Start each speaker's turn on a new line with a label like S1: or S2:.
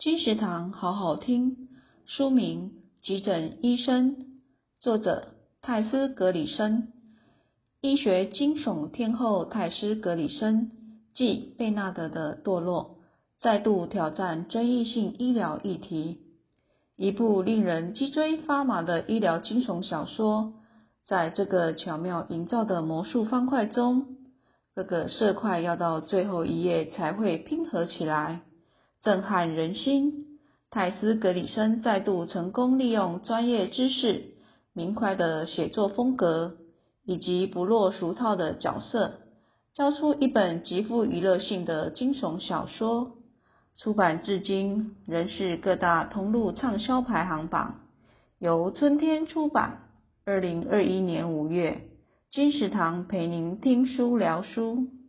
S1: 金石堂好好听，书名《急诊医生》，作者泰斯·格里森。医学惊悚天后泰斯·格里森继贝纳德的堕落，再度挑战争议性医疗议题。一部令人脊椎发麻的医疗惊悚小说，在这个巧妙营造的魔术方块中，各个色块要到最后一页才会拼合起来。震撼人心！泰斯·格里森再度成功利用专业知识、明快的写作风格以及不落俗套的角色，交出一本极富娱乐性的惊悚小说。出版至今仍是各大通路畅销排行榜。由春天出版，二零二一年五月。金石堂陪您听书聊书。